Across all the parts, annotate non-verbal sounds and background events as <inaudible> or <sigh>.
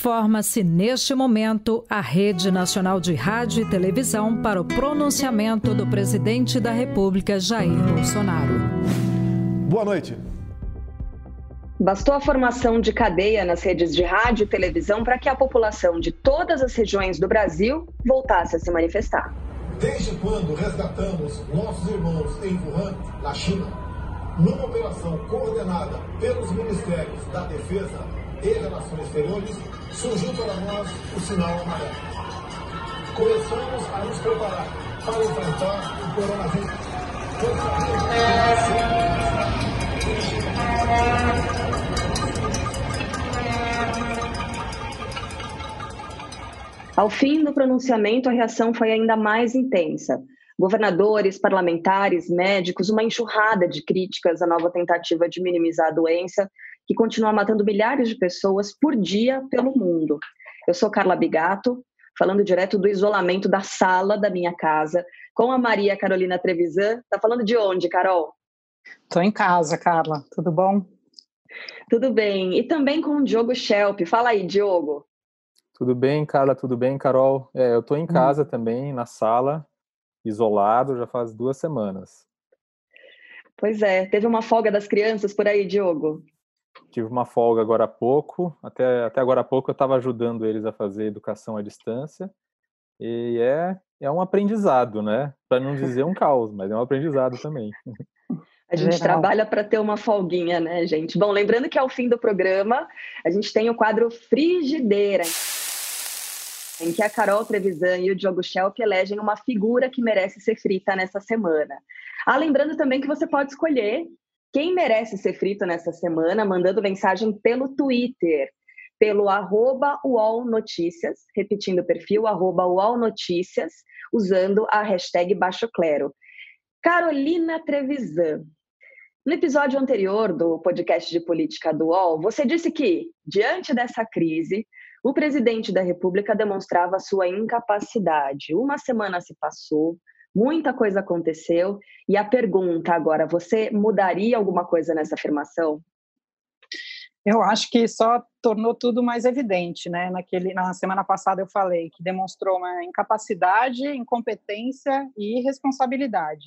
Forma-se neste momento a Rede Nacional de Rádio e Televisão para o pronunciamento do presidente da República, Jair Bolsonaro. Boa noite. Bastou a formação de cadeia nas redes de rádio e televisão para que a população de todas as regiões do Brasil voltasse a se manifestar. Desde quando resgatamos nossos irmãos em Wuhan, na China, numa operação coordenada pelos Ministérios da Defesa e Relações Exteriores, surgiu para nós o sinal amarelo. Começamos a nos preparar para enfrentar o coronavírus. Ao fim do pronunciamento, a reação foi ainda mais intensa. Governadores, parlamentares, médicos, uma enxurrada de críticas à nova tentativa de minimizar a doença, que continua matando milhares de pessoas por dia pelo mundo. Eu sou Carla Bigato, falando direto do isolamento da sala da minha casa, com a Maria Carolina Trevisan. Tá falando de onde, Carol? Estou em casa, Carla. Tudo bom? Tudo bem. E também com o Diogo Schelp. Fala aí, Diogo. Tudo bem, Carla? Tudo bem, Carol? É, eu estou em hum. casa hum. também, na sala, isolado, já faz duas semanas. Pois é. Teve uma folga das crianças por aí, Diogo? Tive uma folga agora há pouco, até, até agora há pouco eu estava ajudando eles a fazer educação à distância, e é, é um aprendizado, né? Para não dizer um caos, mas é um aprendizado também. A gente Geral. trabalha para ter uma folguinha, né, gente? Bom, lembrando que ao fim do programa, a gente tem o quadro Frigideira, em que a Carol Trevisan e o Diogo Schelp elegem uma figura que merece ser frita nessa semana. Ah, lembrando também que você pode escolher quem merece ser frito nessa semana, mandando mensagem pelo Twitter, pelo arroba UOL Notícias, repetindo o perfil, arroba UOL Notícias, usando a hashtag Baixo Clero. Carolina Trevisan. No episódio anterior do podcast de política do UOL, você disse que, diante dessa crise, o presidente da República demonstrava sua incapacidade. Uma semana se passou, muita coisa aconteceu. E a pergunta agora: você mudaria alguma coisa nessa afirmação? Eu acho que só tornou tudo mais evidente, né? Naquele, na semana passada eu falei que demonstrou uma incapacidade, incompetência e irresponsabilidade.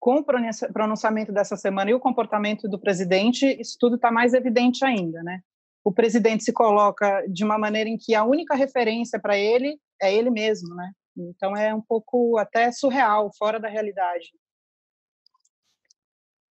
Com o pronunciamento dessa semana e o comportamento do presidente, isso tudo está mais evidente ainda, né? O presidente se coloca de uma maneira em que a única referência para ele é ele mesmo, né? Então é um pouco até surreal, fora da realidade.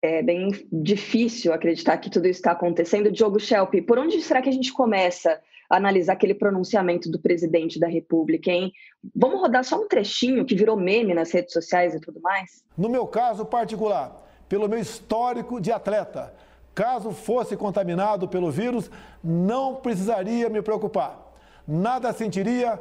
É bem difícil acreditar que tudo isso está acontecendo. Diogo Schelp, por onde será que a gente começa a analisar aquele pronunciamento do presidente da República, hein? Vamos rodar só um trechinho que virou meme nas redes sociais e tudo mais? No meu caso particular, pelo meu histórico de atleta, caso fosse contaminado pelo vírus, não precisaria me preocupar. Nada sentiria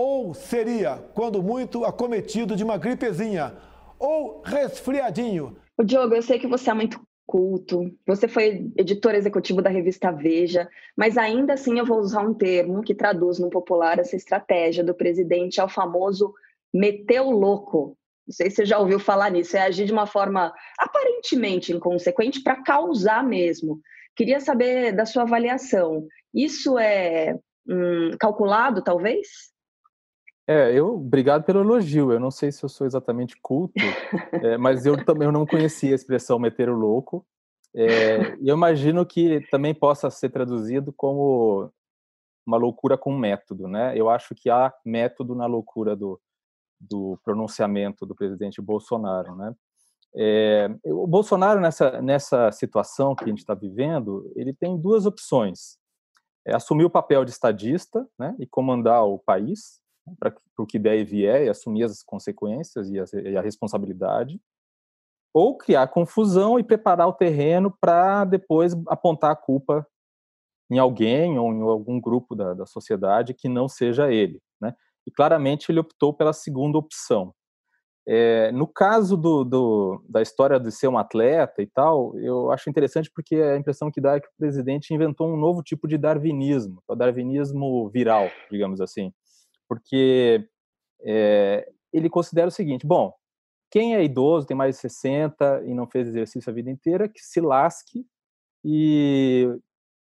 ou seria, quando muito, acometido de uma gripezinha ou resfriadinho. O Diogo, eu sei que você é muito culto, você foi editor executivo da revista Veja, mas ainda assim eu vou usar um termo que traduz no popular essa estratégia do presidente ao famoso meteu louco. Não sei se você já ouviu falar nisso, é agir de uma forma aparentemente inconsequente para causar mesmo. Queria saber da sua avaliação. Isso é hum, calculado, talvez? É, eu, obrigado pelo elogio. Eu não sei se eu sou exatamente culto, <laughs> é, mas eu também não conhecia a expressão meter o louco. É, eu imagino que também possa ser traduzido como uma loucura com método, né? Eu acho que há método na loucura do, do pronunciamento do presidente Bolsonaro, né? É, o Bolsonaro nessa nessa situação que a gente está vivendo, ele tem duas opções: é assumir o papel de estadista, né, e comandar o país, para o que der e vier e assumir as consequências e a, e a responsabilidade, ou criar confusão e preparar o terreno para depois apontar a culpa em alguém ou em algum grupo da, da sociedade que não seja ele, né? E claramente ele optou pela segunda opção. É, no caso do, do, da história de ser um atleta e tal, eu acho interessante porque a impressão que dá é que o presidente inventou um novo tipo de darwinismo, o darwinismo viral, digamos assim. Porque é, ele considera o seguinte: bom, quem é idoso, tem mais de 60 e não fez exercício a vida inteira, que se lasque e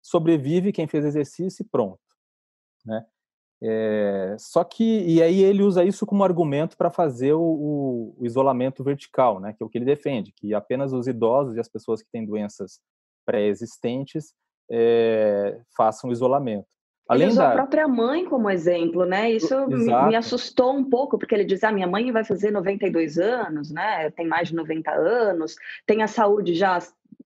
sobrevive quem fez exercício e pronto. Né? É, só que, e aí ele usa isso como argumento para fazer o, o, isolamento vertical, né, que é o que ele defende, que apenas os idosos e as pessoas que têm doenças pré-existentes é, façam isolamento. Além ele usou da... a própria mãe como exemplo, né? Isso me, me, assustou um pouco, porque ele diz: ah, minha mãe vai fazer 92 anos, né? Tem mais de 90 anos, tem a saúde já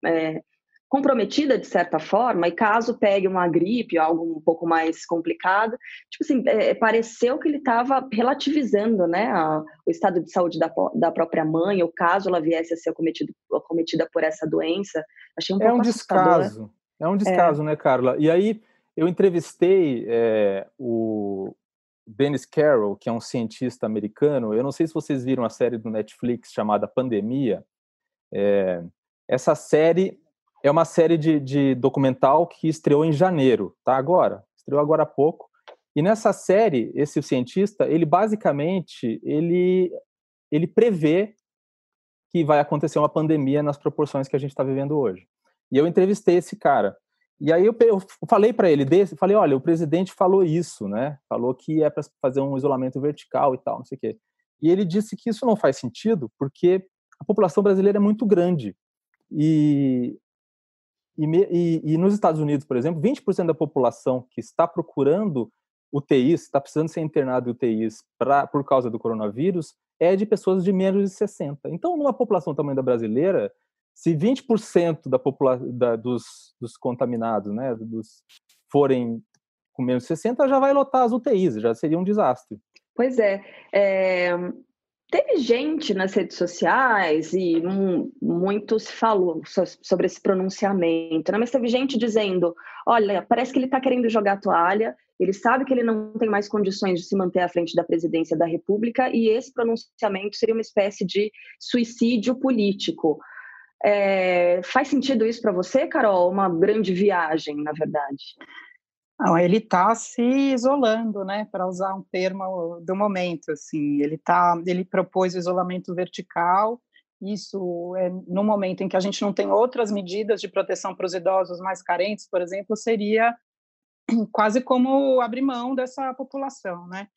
é, comprometida de certa forma, e caso pegue uma gripe ou algo um pouco mais complicado, tipo assim, é, pareceu que ele estava relativizando, né, a, o estado de saúde da, da própria mãe, ou caso ela viesse a ser acometido, acometida por essa doença. Achei um é pouco um descaso, é um descaso, é. né, Carla? E aí eu entrevistei é, o Dennis Carroll, que é um cientista americano. Eu não sei se vocês viram a série do Netflix chamada Pandemia. É, essa série é uma série de, de documental que estreou em janeiro, tá? Agora, estreou agora há pouco. E nessa série, esse cientista, ele basicamente ele ele prevê que vai acontecer uma pandemia nas proporções que a gente está vivendo hoje. E eu entrevistei esse cara. E aí eu, eu falei para ele desse, falei, olha, o presidente falou isso, né? Falou que é para fazer um isolamento vertical e tal, não sei o quê. E ele disse que isso não faz sentido porque a população brasileira é muito grande. E e, e, e, nos Estados Unidos, por exemplo, 20% da população que está procurando UTIs, está precisando ser internado em UTIs pra, por causa do coronavírus, é de pessoas de menos de 60. Então, numa população tamanho da brasileira, se 20% da popula da, dos, dos contaminados né, dos, forem com menos de 60, já vai lotar as UTIs, já seria um desastre. Pois é. é Teve gente nas redes sociais e muito se falou sobre esse pronunciamento, né? mas teve gente dizendo: olha, parece que ele está querendo jogar toalha, ele sabe que ele não tem mais condições de se manter à frente da presidência da República e esse pronunciamento seria uma espécie de suicídio político. É, faz sentido isso para você, Carol? Uma grande viagem, na verdade? Não, ele está se isolando, né, para usar um termo do momento, assim, ele tá, ele propôs o isolamento vertical, isso é no momento em que a gente não tem outras medidas de proteção para os idosos mais carentes, por exemplo, seria quase como abrir mão dessa população, né?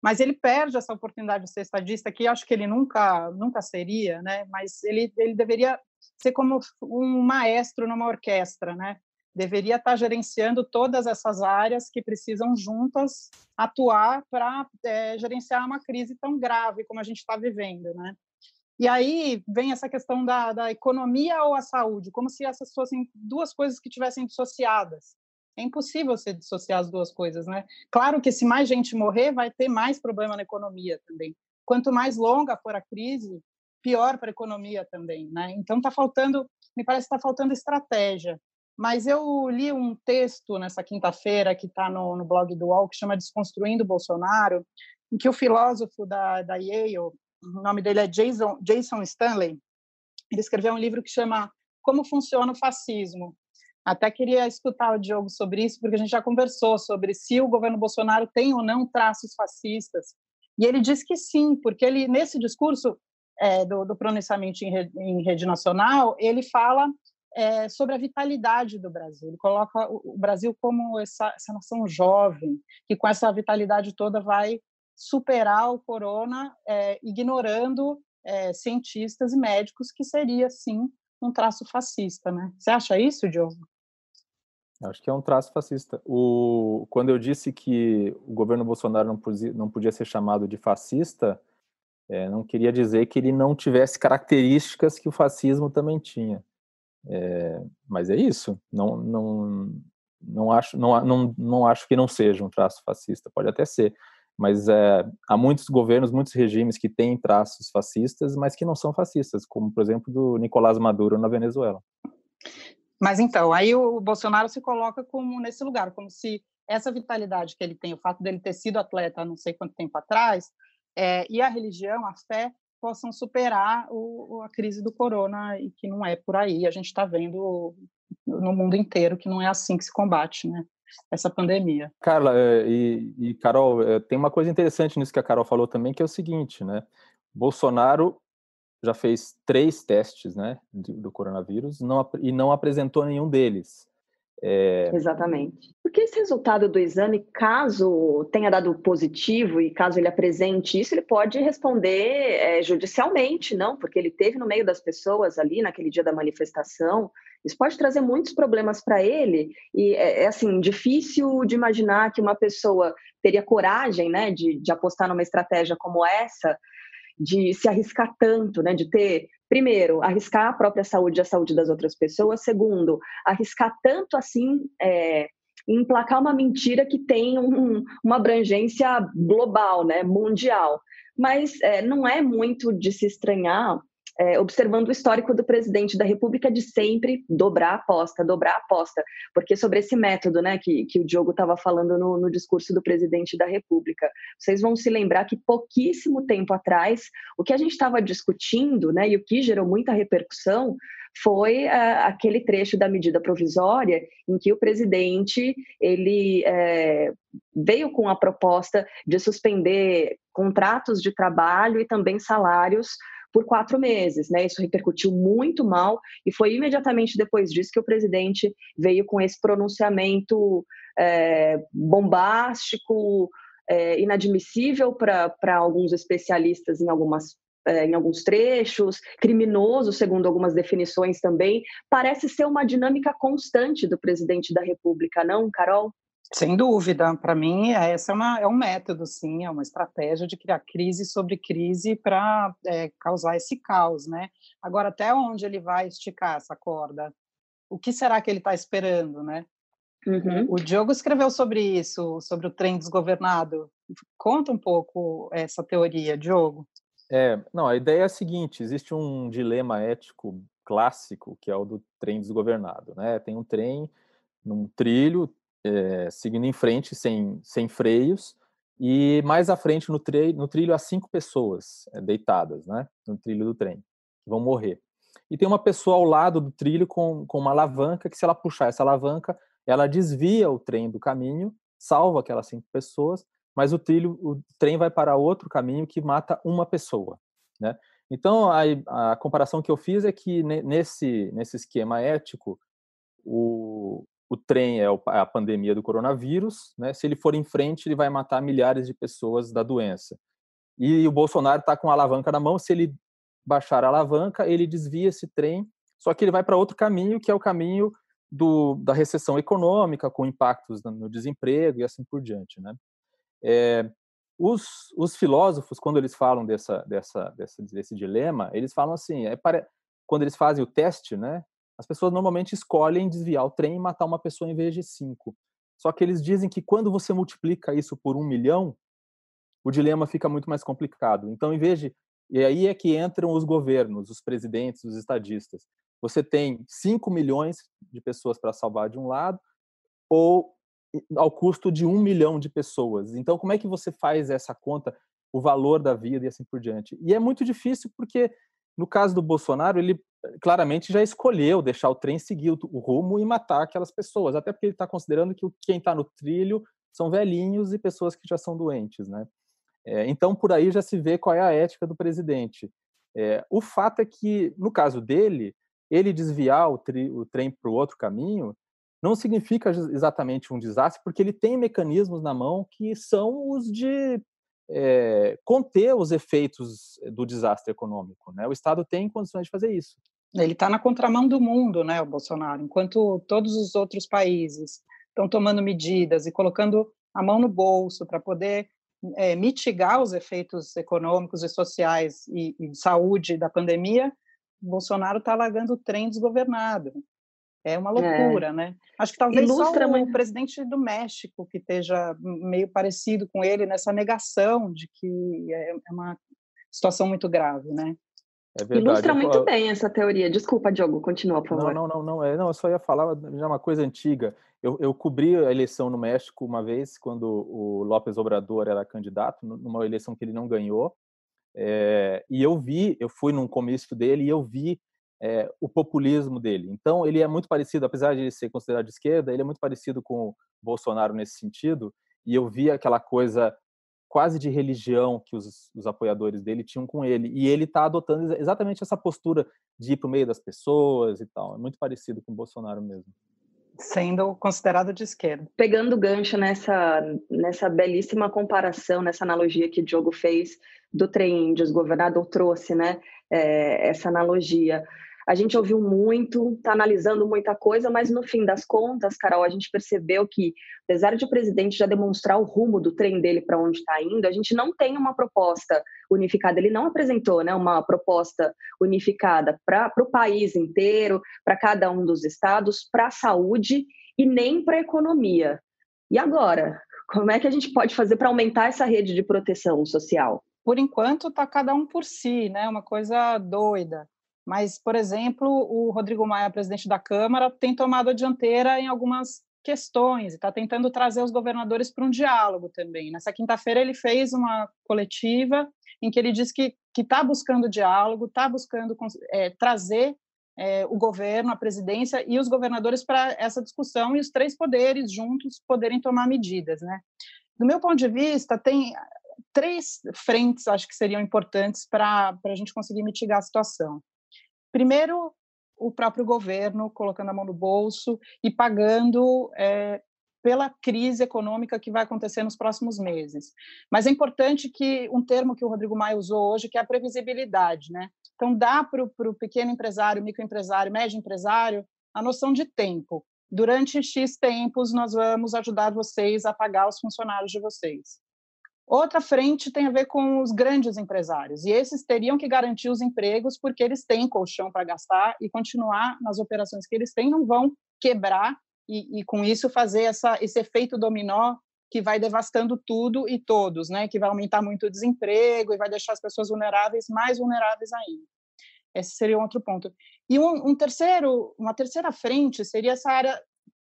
Mas ele perde essa oportunidade de ser estadista, que acho que ele nunca nunca seria, né? Mas ele ele deveria ser como um maestro numa orquestra, né? deveria estar gerenciando todas essas áreas que precisam juntas atuar para é, gerenciar uma crise tão grave como a gente está vivendo, né? E aí vem essa questão da, da economia ou a saúde, como se essas fossem duas coisas que tivessem dissociadas. É impossível você dissociar as duas coisas, né? Claro que se mais gente morrer, vai ter mais problema na economia também. Quanto mais longa for a crise, pior para a economia também, né? Então está faltando, me parece que está faltando estratégia. Mas eu li um texto nessa quinta-feira que está no, no, blog do UOL, que chama Desconstruindo Bolsonaro, em que o filósofo da, da Yale, o nome dele é Jason, Jason Stanley, ele escreveu um livro que chama Como Funciona o Fascismo. Até queria escutar o Diogo sobre isso, porque a gente já conversou sobre se o governo Bolsonaro tem ou não traços fascistas. E ele diz que sim, porque ele nesse discurso é, do, do pronunciamento em rede, em rede nacional, ele fala é, sobre a vitalidade do Brasil. Ele coloca o Brasil como essa, essa nação jovem, que com essa vitalidade toda vai superar o corona, é, ignorando é, cientistas e médicos, que seria, sim, um traço fascista. Né? Você acha isso, Diogo? Acho que é um traço fascista. O, quando eu disse que o governo Bolsonaro não podia, não podia ser chamado de fascista, é, não queria dizer que ele não tivesse características que o fascismo também tinha. É, mas é isso. Não, não, não, acho, não, não, não acho que não seja um traço fascista. Pode até ser. Mas é, há muitos governos, muitos regimes que têm traços fascistas, mas que não são fascistas, como, por exemplo, do Nicolás Maduro na Venezuela. Mas então, aí o Bolsonaro se coloca como nesse lugar, como se essa vitalidade que ele tem, o fato dele ter sido atleta há não sei quanto tempo atrás, é, e a religião, a fé, possam superar o, a crise do corona e que não é por aí. A gente está vendo no mundo inteiro que não é assim que se combate, né? Essa pandemia. Carla é, e, e Carol, é, tem uma coisa interessante nisso que a Carol falou também, que é o seguinte, né? Bolsonaro já fez três testes, né, do coronavírus não, e não apresentou nenhum deles. É... Exatamente. Porque esse resultado do exame, caso tenha dado positivo e caso ele apresente isso, ele pode responder é, judicialmente, não? Porque ele teve no meio das pessoas ali naquele dia da manifestação. Isso pode trazer muitos problemas para ele e é, é, assim difícil de imaginar que uma pessoa teria coragem, né, de, de apostar numa estratégia como essa de se arriscar tanto, né, de ter, primeiro, arriscar a própria saúde e a saúde das outras pessoas, segundo, arriscar tanto assim é, em emplacar uma mentira que tem um, uma abrangência global, né, mundial. Mas é, não é muito de se estranhar é, observando o histórico do presidente da República de sempre dobrar a aposta, dobrar a aposta, porque sobre esse método, né, que, que o Diogo estava falando no, no discurso do presidente da República, vocês vão se lembrar que pouquíssimo tempo atrás, o que a gente estava discutindo, né, e o que gerou muita repercussão, foi uh, aquele trecho da medida provisória em que o presidente ele é, veio com a proposta de suspender contratos de trabalho e também salários por quatro meses, né? Isso repercutiu muito mal e foi imediatamente depois disso que o presidente veio com esse pronunciamento é, bombástico, é, inadmissível para alguns especialistas em algumas é, em alguns trechos, criminoso, segundo algumas definições também, parece ser uma dinâmica constante do presidente da República, não, Carol? Sem dúvida, para mim essa é, uma, é um método, sim, é uma estratégia de criar crise sobre crise para é, causar esse caos, né? Agora, até onde ele vai esticar essa corda? O que será que ele está esperando, né? Uhum. O Diogo escreveu sobre isso, sobre o trem desgovernado. Conta um pouco essa teoria, Diogo. É, não, a ideia é a seguinte: existe um dilema ético clássico que é o do trem desgovernado, né? Tem um trem num trilho é, seguindo em frente, sem, sem freios, e mais à frente no, no trilho há cinco pessoas é, deitadas, né, no trilho do trem, que vão morrer. E tem uma pessoa ao lado do trilho com, com uma alavanca, que se ela puxar essa alavanca, ela desvia o trem do caminho, salva aquelas cinco pessoas, mas o trilho, o trem vai para outro caminho que mata uma pessoa, né? Então, a, a comparação que eu fiz é que nesse, nesse esquema ético, o, o trem é a pandemia do coronavírus, né? Se ele for em frente, ele vai matar milhares de pessoas da doença. E o Bolsonaro está com a alavanca na mão. Se ele baixar a alavanca, ele desvia esse trem, só que ele vai para outro caminho, que é o caminho do, da recessão econômica, com impactos no desemprego e assim por diante, né? É, os, os, filósofos, quando eles falam dessa, dessa, dessa, desse dilema, eles falam assim, é para, quando eles fazem o teste, né? As pessoas normalmente escolhem desviar o trem e matar uma pessoa em vez de cinco. Só que eles dizem que quando você multiplica isso por um milhão, o dilema fica muito mais complicado. Então, em vez de. E aí é que entram os governos, os presidentes, os estadistas. Você tem 5 milhões de pessoas para salvar de um lado, ou ao custo de um milhão de pessoas. Então, como é que você faz essa conta, o valor da vida e assim por diante? E é muito difícil porque, no caso do Bolsonaro, ele claramente já escolheu deixar o trem seguir o, rumo e matar aquelas pessoas, até porque ele está considerando que quem está no trilho são velhinhos e pessoas que já são doentes, né? É, então, por aí já se vê qual é a ética do presidente. É, o fato é que, no caso dele, ele desviar o, tri, o trem para o outro caminho não significa exatamente um desastre, porque ele tem mecanismos na mão que são os de é, conter os efeitos do desastre econômico. Né? O Estado tem condições de fazer isso. Ele está na contramão do mundo, né, o Bolsonaro, enquanto todos os outros países estão tomando medidas e colocando a mão no bolso para poder é, mitigar os efeitos econômicos e sociais e, e de saúde da pandemia, Bolsonaro está largando o trem desgovernado. É uma é. loucura, é. né? Acho que talvez Ilustra, só o presidente do México que esteja meio parecido com ele nessa negação de que é, é uma situação muito grave, né? É verdade. Ilustra muito eu... bem essa teoria. Desculpa, Diogo, continua, por favor. Não, não, não, não, é, não eu só ia falar já uma coisa antiga. Eu, eu cobri a eleição no México uma vez, quando o López Obrador era candidato, numa eleição que ele não ganhou. É, e eu vi, eu fui num comício dele e eu vi é, o populismo dele. Então, ele é muito parecido, apesar de ser considerado de esquerda, ele é muito parecido com o Bolsonaro nesse sentido. E eu vi aquela coisa quase de religião que os, os apoiadores dele tinham com ele. E ele está adotando exatamente essa postura de ir para o meio das pessoas e tal. É muito parecido com o Bolsonaro mesmo sendo considerado de esquerda. Pegando gancho nessa, nessa belíssima comparação, nessa analogia que o Diogo fez do trem índios, o governador trouxe né, é, essa analogia. A gente ouviu muito, está analisando muita coisa, mas no fim das contas, Carol, a gente percebeu que, apesar de o presidente já demonstrar o rumo do trem dele para onde está indo, a gente não tem uma proposta unificada. Ele não apresentou né, uma proposta unificada para o país inteiro, para cada um dos estados, para a saúde e nem para a economia. E agora? Como é que a gente pode fazer para aumentar essa rede de proteção social? Por enquanto, está cada um por si, né? Uma coisa doida. Mas, por exemplo, o Rodrigo Maia, presidente da Câmara, tem tomado a dianteira em algumas questões e está tentando trazer os governadores para um diálogo também. Nessa quinta-feira ele fez uma coletiva em que ele disse que está buscando diálogo, está buscando é, trazer é, o governo, a presidência e os governadores para essa discussão e os três poderes juntos poderem tomar medidas, né? Do meu ponto de vista, tem três frentes, acho que seriam importantes para a gente conseguir mitigar a situação. Primeiro, o próprio governo colocando a mão no bolso e pagando é, pela crise econômica que vai acontecer nos próximos meses. Mas é importante que um termo que o Rodrigo Maia usou hoje, que é a previsibilidade, né? Então dá para o pequeno empresário, microempresário, médio empresário a noção de tempo. Durante X tempos nós vamos ajudar vocês a pagar os funcionários de vocês. Outra frente tem a ver com os grandes empresários, e esses teriam que garantir os empregos porque eles têm colchão para gastar e continuar nas operações que eles têm, não vão quebrar e, e, com isso fazer essa, esse efeito dominó que vai devastando tudo e todos, né? que vai aumentar muito o desemprego e vai deixar as pessoas vulneráveis mais vulneráveis ainda. Esse seria um outro ponto. E um, um terceiro, uma terceira frente seria essa área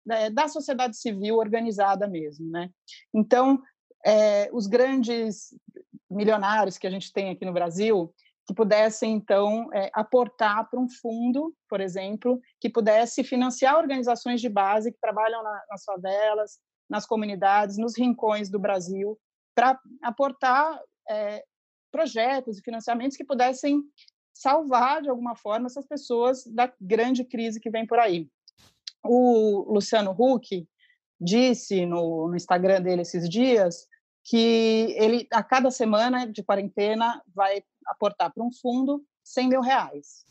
é, da sociedade civil organizada mesmo, né? Então, é, os grandes milionários que a gente tem aqui no Brasil que pudessem então é, aportar para um fundo, por exemplo, que pudesse financiar organizações de base que trabalham na, nas favelas, nas comunidades, nos rincões do Brasil, para aportar é, projetos e financiamentos que pudessem salvar de alguma forma essas pessoas da grande crise que vem por aí. O Luciano Huck disse no, no Instagram dele esses dias que ele, a cada semana de quarentena, vai aportar para um fundo 100 mil reais.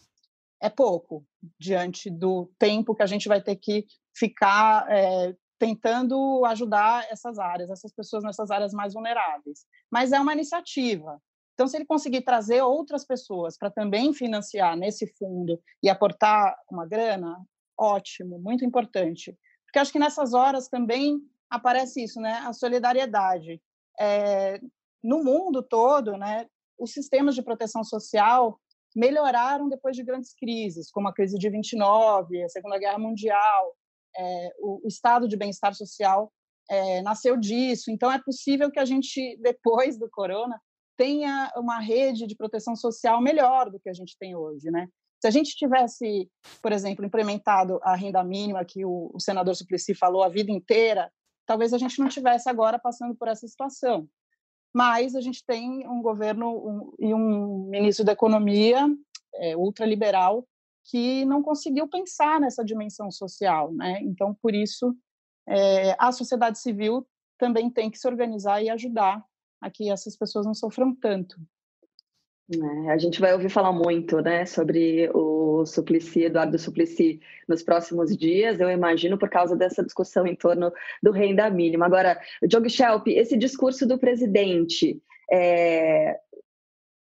É pouco, diante do tempo que a gente vai ter que ficar é, tentando ajudar essas áreas, essas pessoas nessas áreas mais vulneráveis. Mas é uma iniciativa. Então, se ele conseguir trazer outras pessoas para também financiar nesse fundo e aportar uma grana, ótimo, muito importante. Porque acho que nessas horas também aparece isso, né? A solidariedade é, no mundo todo, né, os sistemas de proteção social melhoraram depois de grandes crises, como a crise de 29, a Segunda Guerra Mundial, é, o, o, estado de bem-estar social é, nasceu disso. Então, é possível que a gente, <laughs> depois do corona, tenha uma rede de proteção social melhor do que a gente tem hoje, né? Se a gente tivesse, por exemplo, implementado a renda mínima que o, o senador Suplicy falou a vida inteira, talvez a gente não tivesse agora passando por essa situação. Mas a gente tem um governo e um ministro da Economia é, ultraliberal que não conseguiu pensar nessa dimensão social, né? Então, por isso, é, a sociedade civil também tem que se organizar e ajudar a que essas pessoas não sofram tanto. É, a gente vai ouvir falar muito né, sobre o Suplicy, Eduardo Suplicy, nos próximos dias, eu imagino, por causa dessa discussão em torno do renda mínima. Agora, Diogo Schelp, esse discurso do presidente é,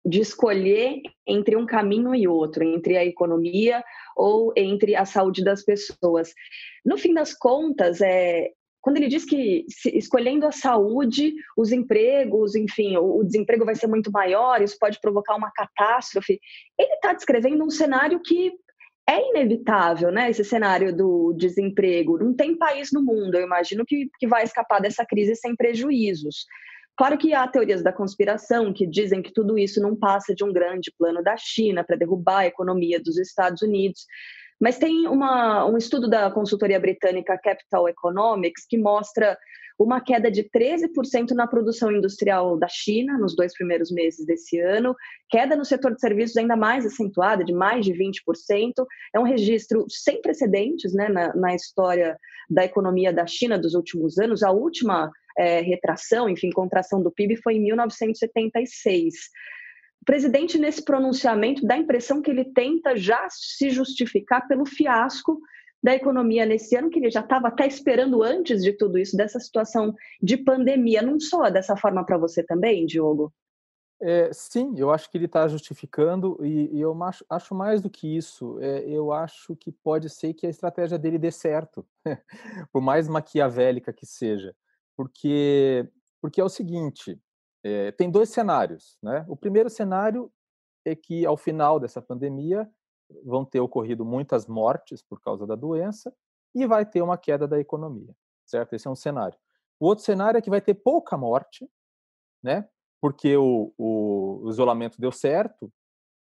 de escolher entre um caminho e outro, entre a economia ou entre a saúde das pessoas. No fim das contas, é, quando ele diz que se, escolhendo a saúde, os empregos, enfim, o, o, desemprego vai ser muito maior, isso pode provocar uma catástrofe, ele está descrevendo um cenário que é inevitável, né? Esse cenário do desemprego. Não tem país no mundo, eu imagino, que, que vai escapar dessa crise sem prejuízos. Claro que há teorias da conspiração que dizem que tudo isso não passa de um grande plano da China para derrubar a economia dos Estados Unidos. Mas tem uma, um estudo da consultoria britânica Capital Economics que mostra uma queda de 13% na produção industrial da China nos dois primeiros meses desse ano, queda no setor de serviços ainda mais acentuada, de mais de 20%. É um registro sem precedentes né, na, na história da economia da China dos últimos anos. A última é, retração, enfim, contração do PIB foi em 1976. Presidente, nesse pronunciamento, dá a impressão que ele tenta já se justificar pelo fiasco da economia nesse ano, que ele já estava até esperando antes de tudo isso, dessa situação de pandemia. Não soa dessa forma para você também, Diogo? É, sim, eu acho que ele está justificando e, e, eu acho, acho, mais do que isso. É, eu acho que pode ser que a estratégia dele dê certo, <laughs> por mais maquiavélica que seja, porque porque é o seguinte: é, tem dois cenários, né? O primeiro cenário é que ao final dessa pandemia vão ter ocorrido muitas mortes por causa da doença e vai ter uma queda da economia, certo? Esse é um cenário. O outro cenário é que vai ter pouca morte, né? Porque o, o, o isolamento deu certo,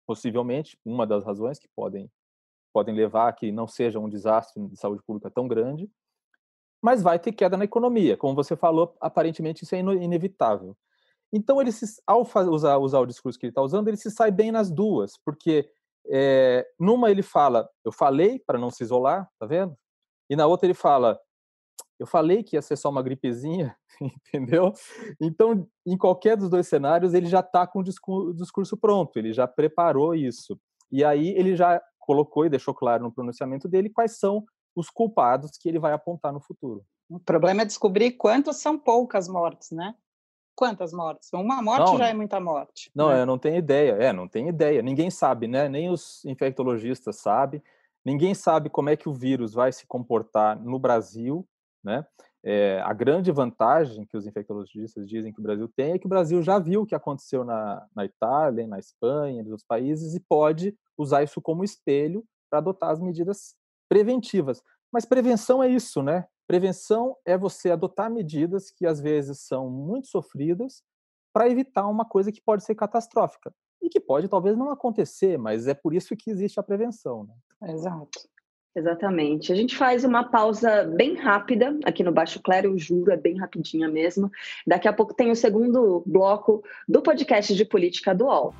possivelmente, uma das razões que podem podem levar a que não seja um desastre de saúde pública tão grande, mas vai ter queda na economia. Como você falou, aparentemente isso é inevitável. Então, ele se, ao usar, usar o discurso que ele está usando, ele se sai bem nas duas, porque é, numa ele fala, eu falei para não se isolar, tá vendo? E na outra ele fala, eu falei que ia ser só uma gripezinha, <laughs> entendeu? Então, em qualquer dos dois cenários, ele já está com o discurso pronto, ele já preparou isso. E aí ele já colocou e deixou claro no pronunciamento dele quais são os culpados que ele vai apontar no futuro. O problema é descobrir quantos são poucas mortes, né? Quantas mortes? Uma morte não, já é muita morte. Não, né? eu não tenho ideia. É, não tenho ideia. Ninguém sabe, né? Nem os infectologistas sabem. Ninguém sabe como é que o vírus vai se comportar no Brasil, né? É, a grande vantagem que os infectologistas dizem que o Brasil tem é que o Brasil já viu o que aconteceu na, na Itália, na Espanha, nos outros países, e pode usar isso como espelho para adotar as medidas preventivas. Mas prevenção é isso, né? Prevenção é você adotar medidas que às vezes são muito sofridas para evitar uma coisa que pode ser catastrófica e que pode talvez não acontecer, mas é por isso que existe a prevenção. Né? Exato. Exatamente. A gente faz uma pausa bem rápida aqui no Baixo Clero, eu juro, é bem rapidinha mesmo. Daqui a pouco tem o segundo bloco do podcast de política do UOL.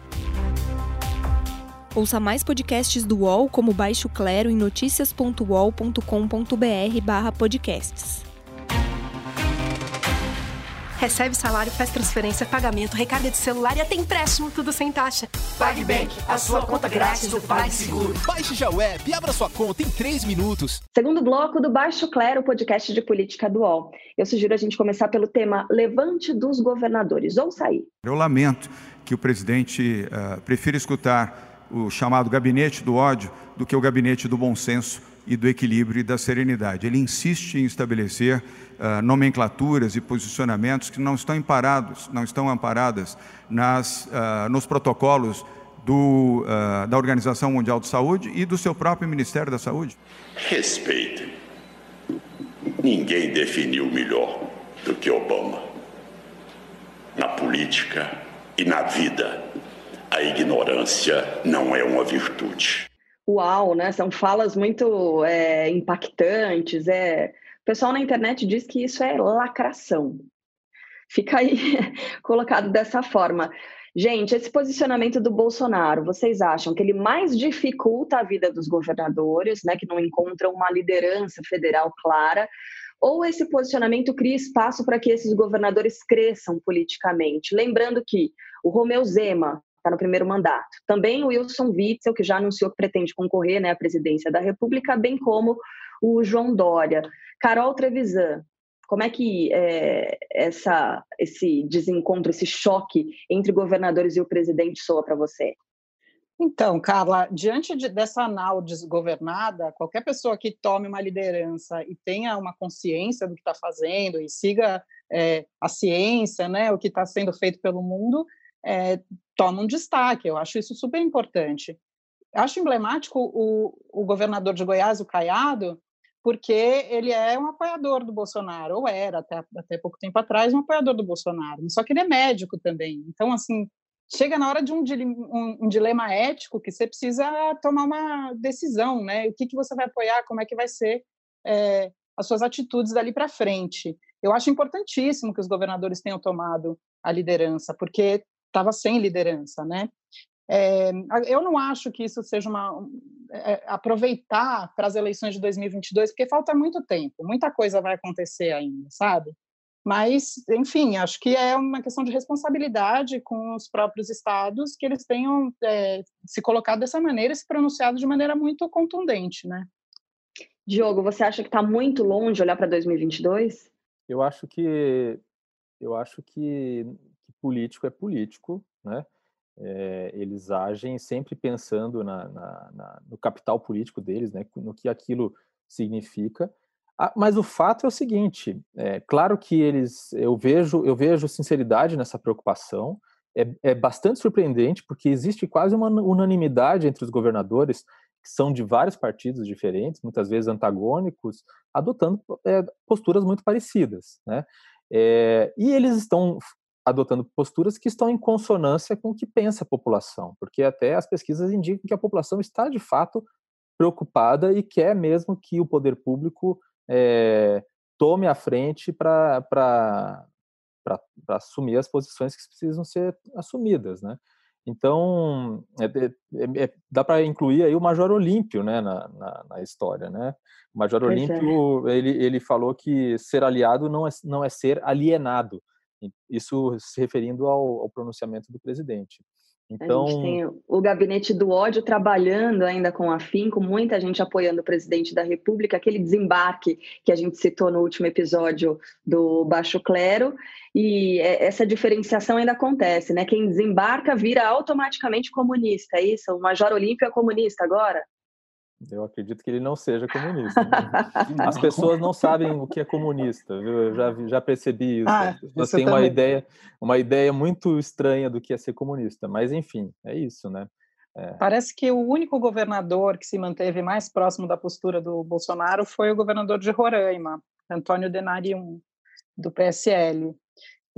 Ouça mais podcasts do UOL como Baixo Clero em noticias.uol.com.br barra podcasts. Recebe salário, faz transferência, pagamento, recarga de celular e até empréstimo, tudo sem taxa. PagBank, a sua conta grátis do PagSeguro. Baixe já o app e abra sua conta em 3 minutos. Segundo bloco do Baixo Clero, podcast de política do UOL. Eu sugiro a gente começar pelo tema Levante dos Governadores. Ou sair. Eu lamento que o presidente uh, prefira escutar o chamado gabinete do ódio do que o gabinete do bom senso e do equilíbrio e da serenidade. Ele insiste em estabelecer uh, nomenclaturas e posicionamentos que não estão amparados, não estão amparadas nas, uh, nos protocolos do, uh, da Organização Mundial de Saúde e do seu próprio Ministério da Saúde. Respeitem. Ninguém definiu melhor do que Obama na política e na vida a ignorância não é uma virtude. Uau, né? São falas muito é, impactantes. É... O pessoal na internet diz que isso é lacração. Fica aí <laughs> colocado dessa forma. Gente, esse posicionamento do Bolsonaro, vocês acham que ele mais dificulta a vida dos governadores, né, que não encontram uma liderança federal clara, ou esse posicionamento cria espaço para que esses governadores cresçam politicamente? Lembrando que o Romeu Zema está no primeiro mandato. Também o Wilson Witzel, que já anunciou que pretende concorrer né, à presidência da República, bem como o João Dória. Carol Trevisan, como é que é, essa, esse desencontro, esse choque entre governadores e o presidente soa para você? Então, Carla, diante de, dessa anal desgovernada, qualquer pessoa que tome uma liderança e tenha uma consciência do que está fazendo e siga é, a ciência, né, o que está sendo feito pelo mundo, é, toma um destaque. Eu acho isso super importante. Acho emblemático o, o governador de Goiás, o Caiado, porque ele é um apoiador do Bolsonaro, ou era até, até pouco tempo atrás um apoiador do Bolsonaro, só que ele é médico também. Então, assim, chega na hora de um, um, um, dilema ético que você precisa tomar uma decisão, né? O que, que você vai apoiar, como é que vai ser é, as suas atitudes dali para frente. Eu acho importantíssimo que os governadores tenham tomado a liderança, porque estava sem liderança, né? É, eu não acho que isso seja uma é, aproveitar para as eleições de 2022, porque falta muito tempo, muita coisa vai acontecer ainda, sabe? Mas, enfim, acho que é uma questão de responsabilidade com os próprios estados que eles tenham é, se colocado dessa maneira e se pronunciado de maneira muito contundente, né? Diogo, você acha que está muito longe olhar para 2022? Eu acho que eu acho que, que político é político, né? É, eles agem sempre pensando na, na, na, no capital político deles, né? No que aquilo significa. Ah, mas o fato é o seguinte: é claro que eles, eu vejo, eu vejo sinceridade nessa preocupação. É, é bastante surpreendente porque existe quase uma unanimidade entre os governadores que são de vários partidos diferentes, muitas vezes antagônicos, adotando é, posturas muito parecidas, né? É, e eles estão adotando posturas que estão em consonância com o que pensa a população, porque até as pesquisas indicam que a população está de fato preocupada e quer mesmo que o poder público é, tome a frente para assumir as posições que precisam ser assumidas, né? Então, é, é, é, dá para incluir aí o Major Olímpio né, na, na, na história. Né? O Major pois Olímpio, ele, ele falou que ser aliado não é, não é ser alienado, isso se referindo ao, ao pronunciamento do presidente. Então... A gente tem o gabinete do ódio trabalhando ainda com afinco, muita gente apoiando o presidente da República, aquele desembarque que a gente citou no último episódio do Baixo Clero, e é, essa diferenciação ainda acontece, né? Quem desembarca vira automaticamente comunista, é isso? O Major Olímpio é comunista agora? Eu acredito que ele não seja comunista. Né? <laughs> As pessoas não sabem o que é comunista, viu? Eu já, já percebi isso. Ah, As pessoas têm uma ideia, uma ideia muito estranha do que é ser comunista, mas enfim, é isso, né? É... Parece que o único governador que se manteve mais próximo da postura do Bolsonaro foi o governador de Roraima, Antônio Denarium, do PSL.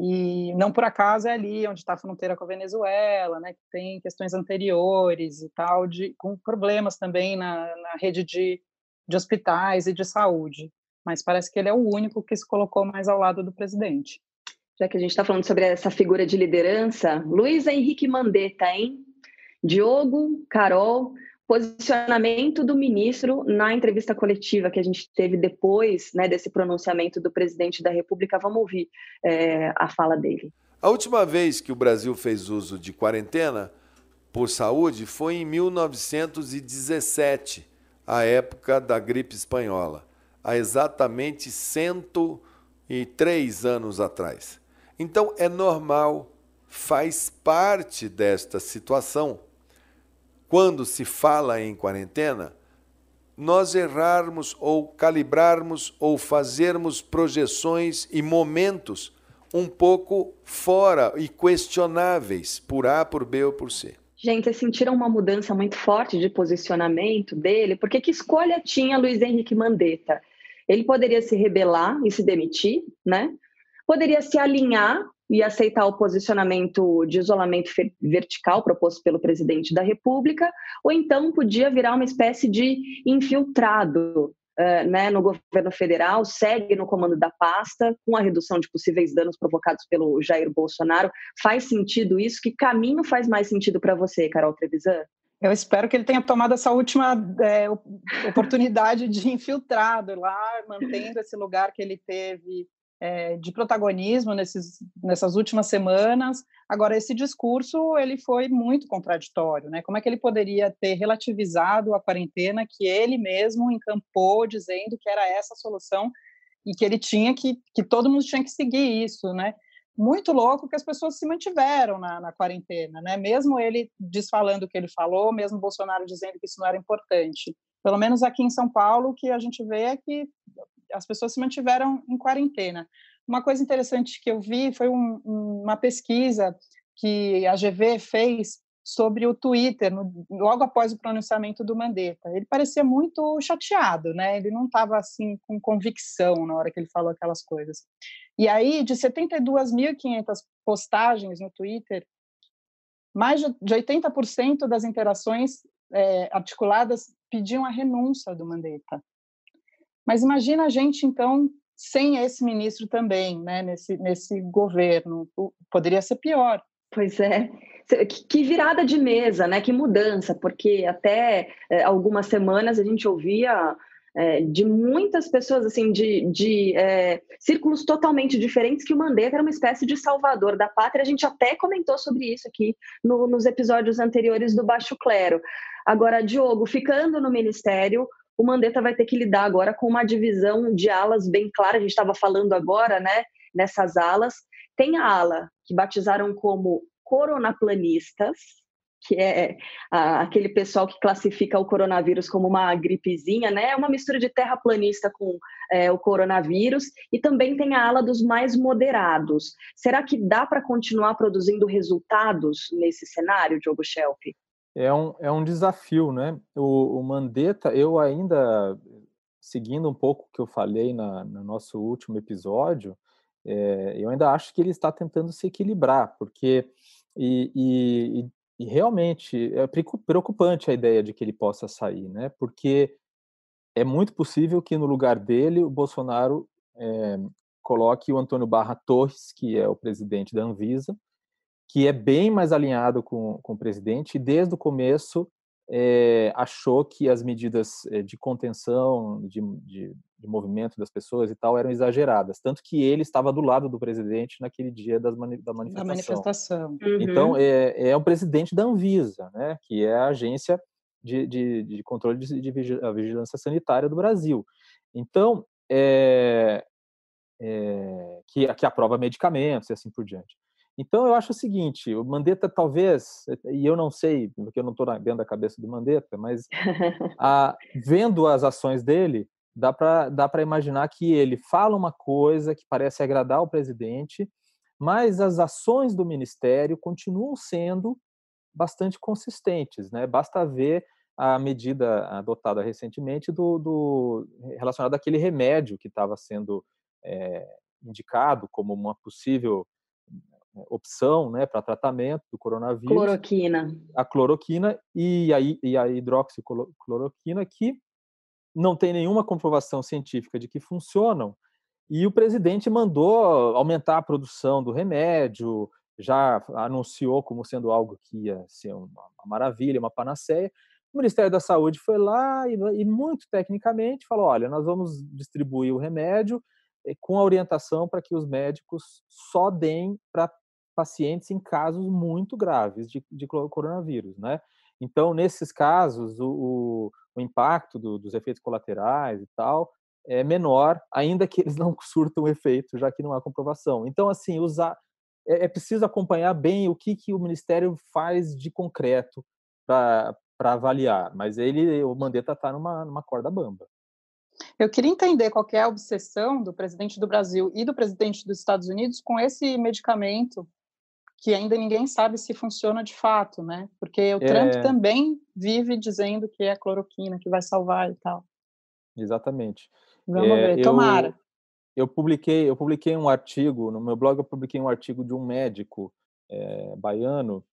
E não por acaso é ali onde está a fronteira com a Venezuela, né, que tem questões anteriores e tal, de, com problemas também na, na rede de, de hospitais e de saúde. Mas parece que ele é o único que se colocou mais ao lado do presidente. Já que a gente está falando sobre essa figura de liderança, Luiz Henrique Mandetta, hein? Diogo, Carol, posicionamento do ministro na entrevista coletiva que a gente teve depois né, desse pronunciamento do presidente da República. Vamos ouvir é, a fala dele. A última vez que o Brasil fez uso de quarentena por saúde foi em 1917, a época da gripe espanhola, há exatamente 103 anos atrás. Então é normal, faz parte desta situação quando se fala em quarentena, nós errarmos ou calibrarmos ou fazermos projeções e momentos um pouco fora e questionáveis por A, por B ou por C. Gente, vocês sentiram uma mudança muito forte de posicionamento dele? Porque que escolha tinha Luiz Henrique Mandetta? Ele poderia se rebelar e se demitir, né? Poderia se alinhar e aceitar o posicionamento de isolamento vertical proposto pelo presidente da República, ou então podia virar uma espécie de infiltrado uh, né, no governo federal, segue no comando da pasta, com a redução de possíveis danos provocados pelo Jair Bolsonaro. Faz sentido isso? Que caminho faz mais sentido para você, Carol Trevisan? Eu espero que ele tenha tomado essa última é, oportunidade de infiltrado lá, mantendo esse lugar que ele teve é, de protagonismo nesses, nessas últimas semanas. Agora, esse discurso ele foi muito contraditório, né? Como é que ele poderia ter relativizado a quarentena que ele mesmo encampou, dizendo que era essa a solução e que ele tinha que, que todo mundo tinha que seguir isso, né? Muito louco que as pessoas se mantiveram na, na quarentena, né? Mesmo ele desfalando o que ele falou, mesmo Bolsonaro dizendo que isso não era importante. Pelo menos aqui em São Paulo, o que a gente vê é que as pessoas se mantiveram em quarentena. Uma coisa interessante que eu vi foi um, uma pesquisa que a GV fez sobre o Twitter, no, logo após o pronunciamento do Mandetta. Ele parecia muito chateado, né? Ele não estava assim com convicção na hora que ele falou aquelas coisas. E aí, de 72.500 postagens no Twitter, mais de 80% das interações é, articuladas pediam a renúncia do Mandetta. Mas imagina a gente, então, sem esse ministro também, né, nesse, nesse governo. Poderia ser pior. Pois é. Que virada de mesa, né? Que mudança, porque até é, algumas semanas a gente ouvia é, de muitas pessoas, assim, de, de é, círculos totalmente diferentes, que o Mandetta era uma espécie de salvador da pátria. A gente até comentou sobre isso aqui no, nos episódios anteriores do Baixo Clero. Agora, Diogo, ficando no ministério, o Mandetta vai ter que lidar agora com uma divisão de alas bem clara. A gente estava falando agora, né, nessas alas. Tem a ala que batizaram como coronaplanistas, que é aquele pessoal que classifica o coronavírus como uma gripezinha, né? É uma mistura de terraplanista com é, o coronavírus, e também tem a ala dos mais moderados. Será que dá para continuar produzindo resultados nesse cenário, Diogo Schelp? É um, é um desafio, né? O, o Mandetta, eu ainda, seguindo um pouco o que eu falei na, no nosso último episódio, é, eu ainda acho que ele está tentando se equilibrar, porque e, e, e, realmente é preocupante a ideia de que ele possa sair, né? Porque é muito possível que no lugar dele o Bolsonaro é, coloque o Antônio Barra Torres, que é o presidente da Anvisa, que é bem mais alinhado com, com o presidente e desde o começo é, achou que as medidas eh, de contenção, de, de, de, movimento das pessoas e tal eram exageradas, tanto que ele estava do lado do presidente naquele dia das mani da manifestação. Da manifestação. Uhum. Então é, é, o presidente da Anvisa, né, que é a agência de, de, de controle de, de, vigilância sanitária do Brasil. Então é, é, que, que aprova medicamentos e assim por diante. Então, eu acho o seguinte: o Mandetta talvez, e eu não sei, porque eu não estou dentro da cabeça do Mandetta, mas a, <laughs> vendo as ações dele, dá para dá imaginar que ele fala uma coisa que parece agradar o presidente, mas as ações do ministério continuam sendo bastante consistentes. Né? Basta ver a medida adotada recentemente do, do relacionada àquele remédio que estava sendo é, indicado como uma possível opção né, para tratamento do coronavírus. Cloroquina. A cloroquina e a, e a hidroxicloroquina, que não tem nenhuma comprovação científica de que funcionam. E o presidente mandou aumentar a produção do remédio, já anunciou como sendo algo que ia ser uma maravilha, uma panaceia. O Ministério da Saúde foi lá e, e muito tecnicamente falou: olha, nós vamos distribuir o remédio eh, com a orientação para que os médicos só deem para pacientes em casos muito graves de, de coronavírus, né? Então, nesses casos, o, o, impacto do, dos efeitos colaterais e tal é menor, ainda que eles <laughs> não surtam efeito, já que não há comprovação. Então, assim, usar é, é preciso acompanhar bem o que, que o Ministério faz de concreto para avaliar, mas ele, o Mandetta está numa, numa corda bamba. Eu queria entender qual é a obsessão do presidente do Brasil e do presidente dos Estados Unidos com esse medicamento que ainda ninguém sabe se funciona de fato, né? Porque o Trump é... também vive dizendo que é a cloroquina que vai salvar e tal. Exatamente. Vamos é, ver, tomara. Eu, eu, publiquei, eu publiquei um artigo, no meu blog eu publiquei um artigo de um médico é, baiano,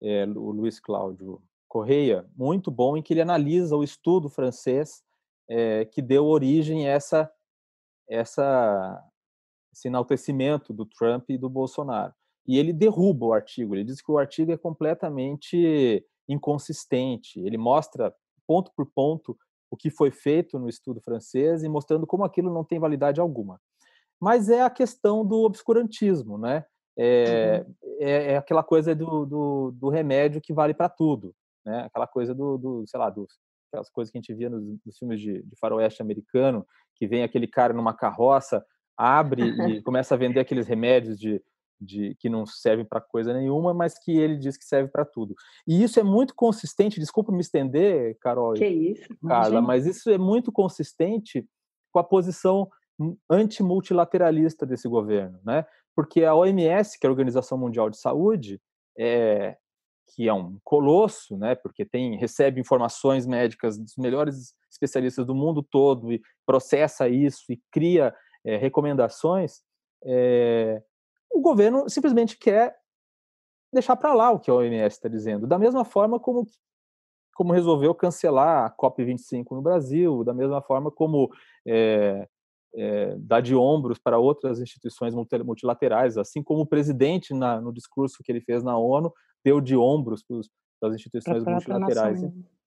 é, o Luiz Cláudio Correia, muito bom, em que ele analisa o estudo francês é, que deu origem a essa, essa, esse enaltecimento do Trump e do Bolsonaro e ele derruba o artigo. Ele diz que o artigo é completamente inconsistente. Ele mostra ponto por ponto o que foi feito no estudo francês e mostrando como aquilo não tem validade alguma. Mas é a questão do obscurantismo, né? É, uhum. é, é aquela coisa do, do, do, remédio que vale para tudo, né? Aquela coisa do, do sei lá, dos, aquelas coisas que a gente via nos, nos filmes de, de faroeste americano, que vem aquele cara numa carroça, abre e <laughs> começa a vender aqueles remédios de de que não serve para coisa nenhuma, mas que ele diz que serve para tudo. E isso é muito consistente, desculpa me estender, Carol que isso? Carla, mas isso é muito consistente com a posição antimultilateralista desse governo, né? Porque a OMS, que é a Organização Mundial de Saúde, é, que é um colosso, né, porque tem recebe informações médicas dos melhores especialistas do mundo todo e processa isso e cria é, recomendações, é, o governo simplesmente quer deixar para lá o que a OMS está dizendo. Da mesma forma como, como resolveu cancelar a COP25 no Brasil, da mesma forma como é, é, dar de ombros para outras instituições multilaterais, assim como o presidente, na, no discurso que ele fez na ONU, deu de ombros para as instituições multilaterais.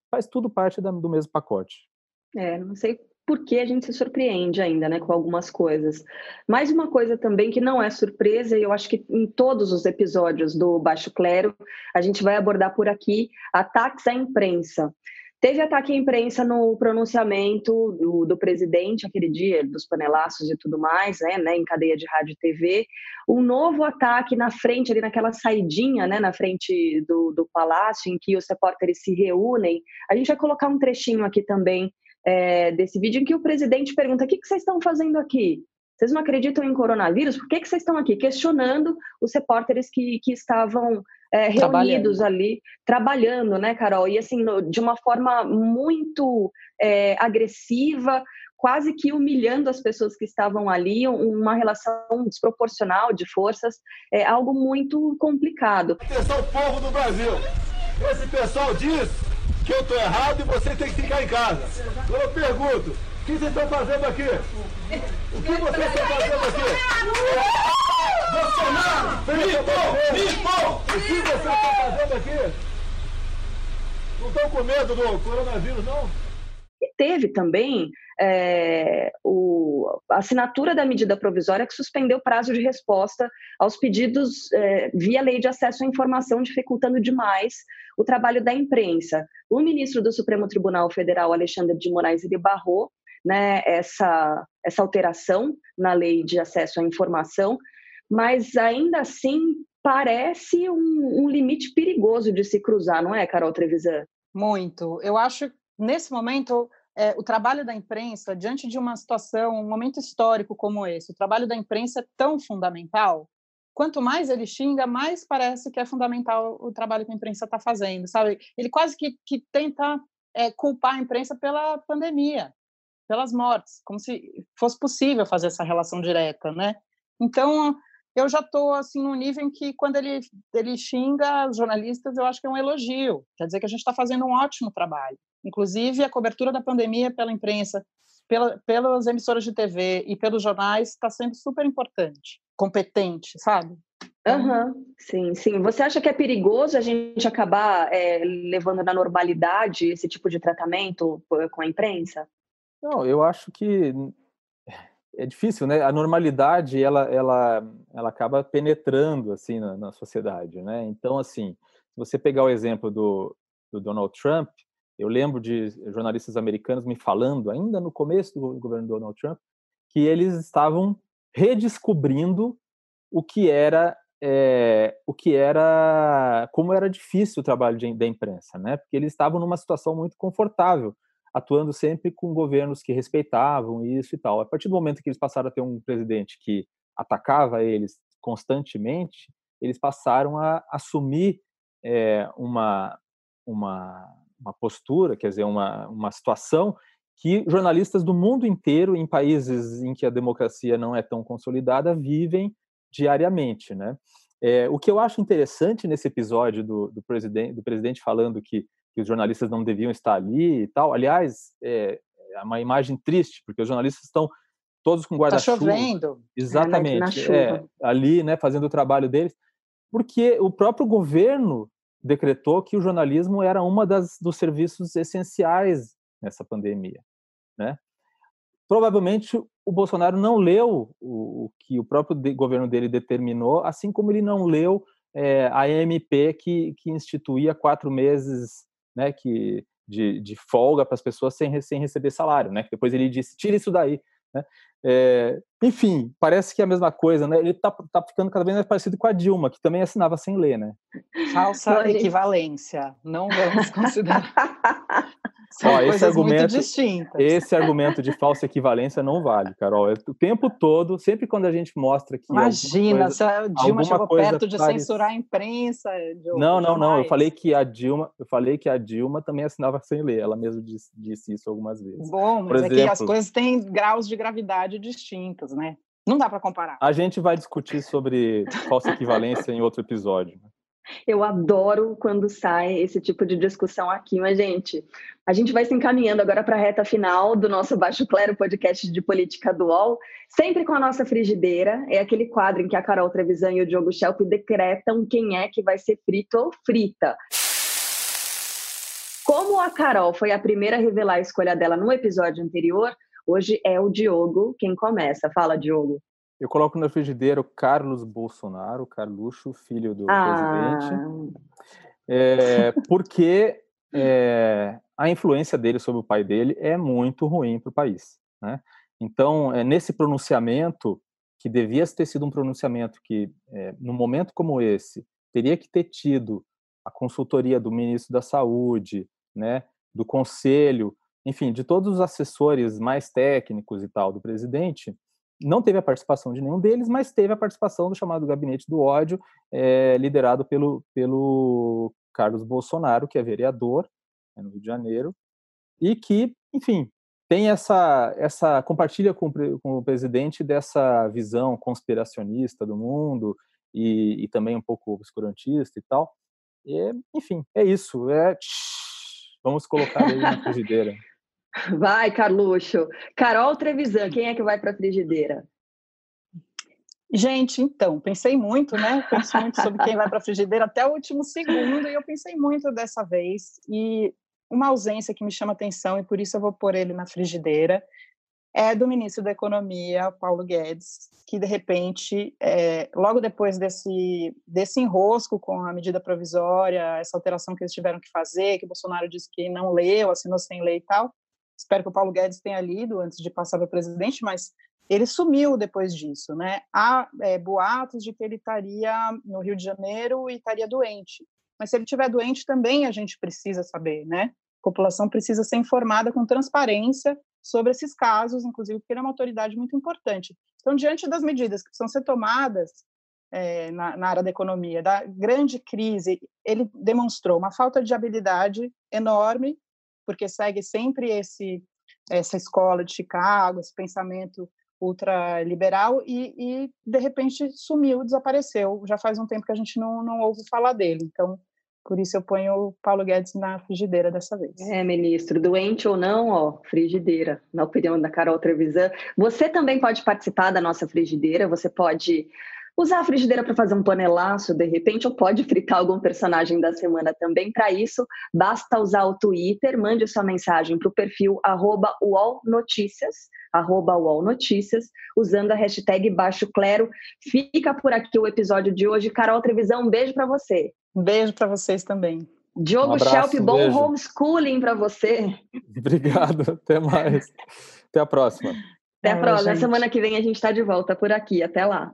Faz tudo parte da, do mesmo pacote. É, não sei por que a gente se surpreende ainda, né, com algumas coisas. Mais uma coisa também que não é surpresa, e eu acho que em todos os episódios do Baixo Clero, a gente vai abordar por aqui ataques à imprensa. Teve ataque à imprensa no pronunciamento do, do, presidente, aquele dia, dos panelaços e tudo mais, né, né, em cadeia de rádio e TV. Um novo ataque na frente, ali naquela saidinha, né, na frente do, do palácio, em que os repórteres se reúnem. A gente vai colocar um trechinho aqui também é, desse vídeo, em que o presidente pergunta: o que, que vocês estão fazendo aqui? Vocês não acreditam em coronavírus? Por que, que vocês estão aqui? Questionando os repórteres que, que estavam é, reunidos ali, trabalhando, né, Carol? E assim, no, de uma forma muito é, agressiva, quase que humilhando as pessoas que estavam ali, uma relação desproporcional de forças, é algo muito complicado. Atenção, povo do Brasil! Esse pessoal diz que eu estou errado e você tem que ficar em casa. Eu pergunto, o que vocês estão fazendo aqui? O que vocês estão fazendo aqui? Bolsonaro! Limpo! Limpo! O que vocês estão fazendo aqui? Não estão com medo do coronavírus, não? E teve também é, o, a assinatura da medida provisória que suspendeu o prazo de resposta aos pedidos é, via lei de acesso à informação, dificultando demais o trabalho da imprensa. O ministro do Supremo Tribunal Federal, Alexandre de Moraes, ele barrou né, essa, essa alteração na lei de acesso à informação, mas ainda assim parece um, um limite perigoso de se cruzar, não é, Carol Trevisan? Muito. Eu acho, nesse momento, é, o trabalho da imprensa, diante de uma situação, um momento histórico como esse, o trabalho da imprensa é tão fundamental. Quanto mais ele xinga, mais parece que é fundamental o trabalho que a imprensa está fazendo, sabe? Ele quase que, que tenta é, culpar a imprensa pela pandemia, pelas mortes, como se fosse possível fazer essa relação direta, né? Então, eu já estou assim num nível em que quando ele ele xinga os jornalistas, eu acho que é um elogio. Quer dizer que a gente está fazendo um ótimo trabalho. Inclusive a cobertura da pandemia pela imprensa, pela, pelas emissoras de TV e pelos jornais está sendo super importante, competente, sabe? Uhum, sim, sim. Você acha que é perigoso a gente acabar é, levando na normalidade esse tipo de tratamento com a imprensa? Não, eu acho que é difícil, né? A normalidade ela ela ela acaba penetrando assim na, na sociedade, né? Então assim, se você pegar o exemplo do, do Donald Trump, eu lembro de jornalistas americanos me falando ainda no começo do governo do Donald Trump que eles estavam redescobrindo o que era é, o que era como era difícil o trabalho de, da imprensa, né? Porque eles estavam numa situação muito confortável atuando sempre com governos que respeitavam isso e tal. A partir do momento que eles passaram a ter um presidente que atacava eles constantemente, eles passaram a assumir é, uma, uma, uma postura, quer dizer, uma, uma situação que jornalistas do mundo inteiro, em países em que a democracia não é tão consolidada, vivem diariamente, né? É, o que eu acho interessante nesse episódio do, do, presidente, do presidente falando que que os jornalistas não deviam estar ali e tal. Aliás, é, é uma imagem triste, porque os jornalistas estão todos com tá guarda-chuva. Está chovendo. Exatamente. É, ali, né, fazendo o trabalho deles. Porque o próprio governo decretou que o jornalismo era uma das dos serviços essenciais nessa pandemia, né? Provavelmente o Bolsonaro não leu o, o que o próprio de, governo dele determinou, assim como ele não leu é, a MP que, que instituía quatro meses né, que, de, de folga para as pessoas sem, sem receber salário, né? Que depois ele disse, tira isso daí. Né? É, enfim, parece que é a mesma coisa, né? Ele está tá ficando cada vez mais parecido com a Dilma, que também assinava sem ler, né? Falsa equivalência, não vamos considerar. <laughs> São Ó, esse argumento, distintas. Esse argumento de falsa equivalência não vale, Carol. O tempo todo, sempre quando a gente mostra que. Imagina, coisa, se a Dilma chegou perto de pare... censurar a imprensa. não, não, não. Eu falei que a Dilma, eu falei que a Dilma também assinava sem ler. Ela mesma disse, disse isso algumas vezes. Bom, mas exemplo, é que as coisas têm graus de gravidade distintos, né? Não dá para comparar. A gente vai discutir sobre falsa equivalência em outro episódio. Eu adoro quando sai esse tipo de discussão aqui, mas, gente, a gente vai se encaminhando agora para a reta final do nosso Baixo Clero podcast de política do UOL, sempre com a nossa frigideira. É aquele quadro em que a Carol Trevisan e o Diogo Schelp decretam quem é que vai ser frito ou frita. Como a Carol foi a primeira a revelar a escolha dela no episódio anterior, hoje é o Diogo quem começa. Fala, Diogo. Eu coloco na frigideira o Carlos Bolsonaro, Carluxo, filho do ah. presidente, é, porque é, a influência dele sobre o pai dele é muito ruim para o país. Né? Então, é, nesse pronunciamento, que devia ter sido um pronunciamento que, é, num momento como esse, teria que ter tido a consultoria do ministro da Saúde, né, do conselho, enfim, de todos os assessores mais técnicos e tal do presidente, não teve a participação de nenhum deles, mas teve a participação do chamado Gabinete do Ódio, é, liderado pelo, pelo Carlos Bolsonaro, que é vereador né, no Rio de Janeiro, e que, enfim, tem essa, essa compartilha com, com o presidente dessa visão conspiracionista do mundo e, e também um pouco obscurantista e tal. E, enfim, é isso. É, vamos colocar ele na frigideira. Vai, Carluxo. Carol Trevisan, quem é que vai para a frigideira? Gente, então, pensei muito, né? Pensei muito sobre quem vai para a frigideira até o último segundo e eu pensei muito dessa vez. E uma ausência que me chama atenção e por isso eu vou pôr ele na frigideira é do ministro da Economia, Paulo Guedes, que de repente, é, logo depois desse, desse enrosco com a medida provisória, essa alteração que eles tiveram que fazer, que o Bolsonaro disse que não leu, assinou sem lei e tal, espero que o Paulo Guedes tenha lido antes de passar para presidente, mas ele sumiu depois disso, né? Há é, boatos de que ele estaria no Rio de Janeiro e estaria doente. Mas se ele estiver doente, também a gente precisa saber, né? A população precisa ser informada com transparência sobre esses casos, inclusive porque ele é uma autoridade muito importante. Então, diante das medidas que precisam ser tomadas é, na, na, área da economia, da grande crise, ele demonstrou uma falta de habilidade enorme porque segue sempre esse essa escola de Chicago, esse pensamento ultraliberal e, e de repente sumiu, desapareceu. Já faz um tempo que a gente não, não ouve falar dele. Então, por isso eu ponho o Paulo Guedes na frigideira dessa vez. É, ministro, doente ou não, ó, frigideira, na opinião da Carol Trevisan. Você também pode participar da nossa frigideira, você pode usar a frigideira para fazer um panelaço de repente, ou pode fritar algum personagem da semana também. Para isso, basta usar o Twitter, mande sua mensagem para o perfil arroba UOLNotícias, arroba UOLNotícias, usando a hashtag Baixo Clero. Fica por aqui o episódio de hoje. Carol Trevisão, um beijo para você. Um beijo para vocês também. Diogo um Schelp, bom beijo. homeschooling para você. <laughs> Obrigado, até mais. Até a próxima. Até a próxima. Semana que vem a gente está de volta por aqui. Até lá.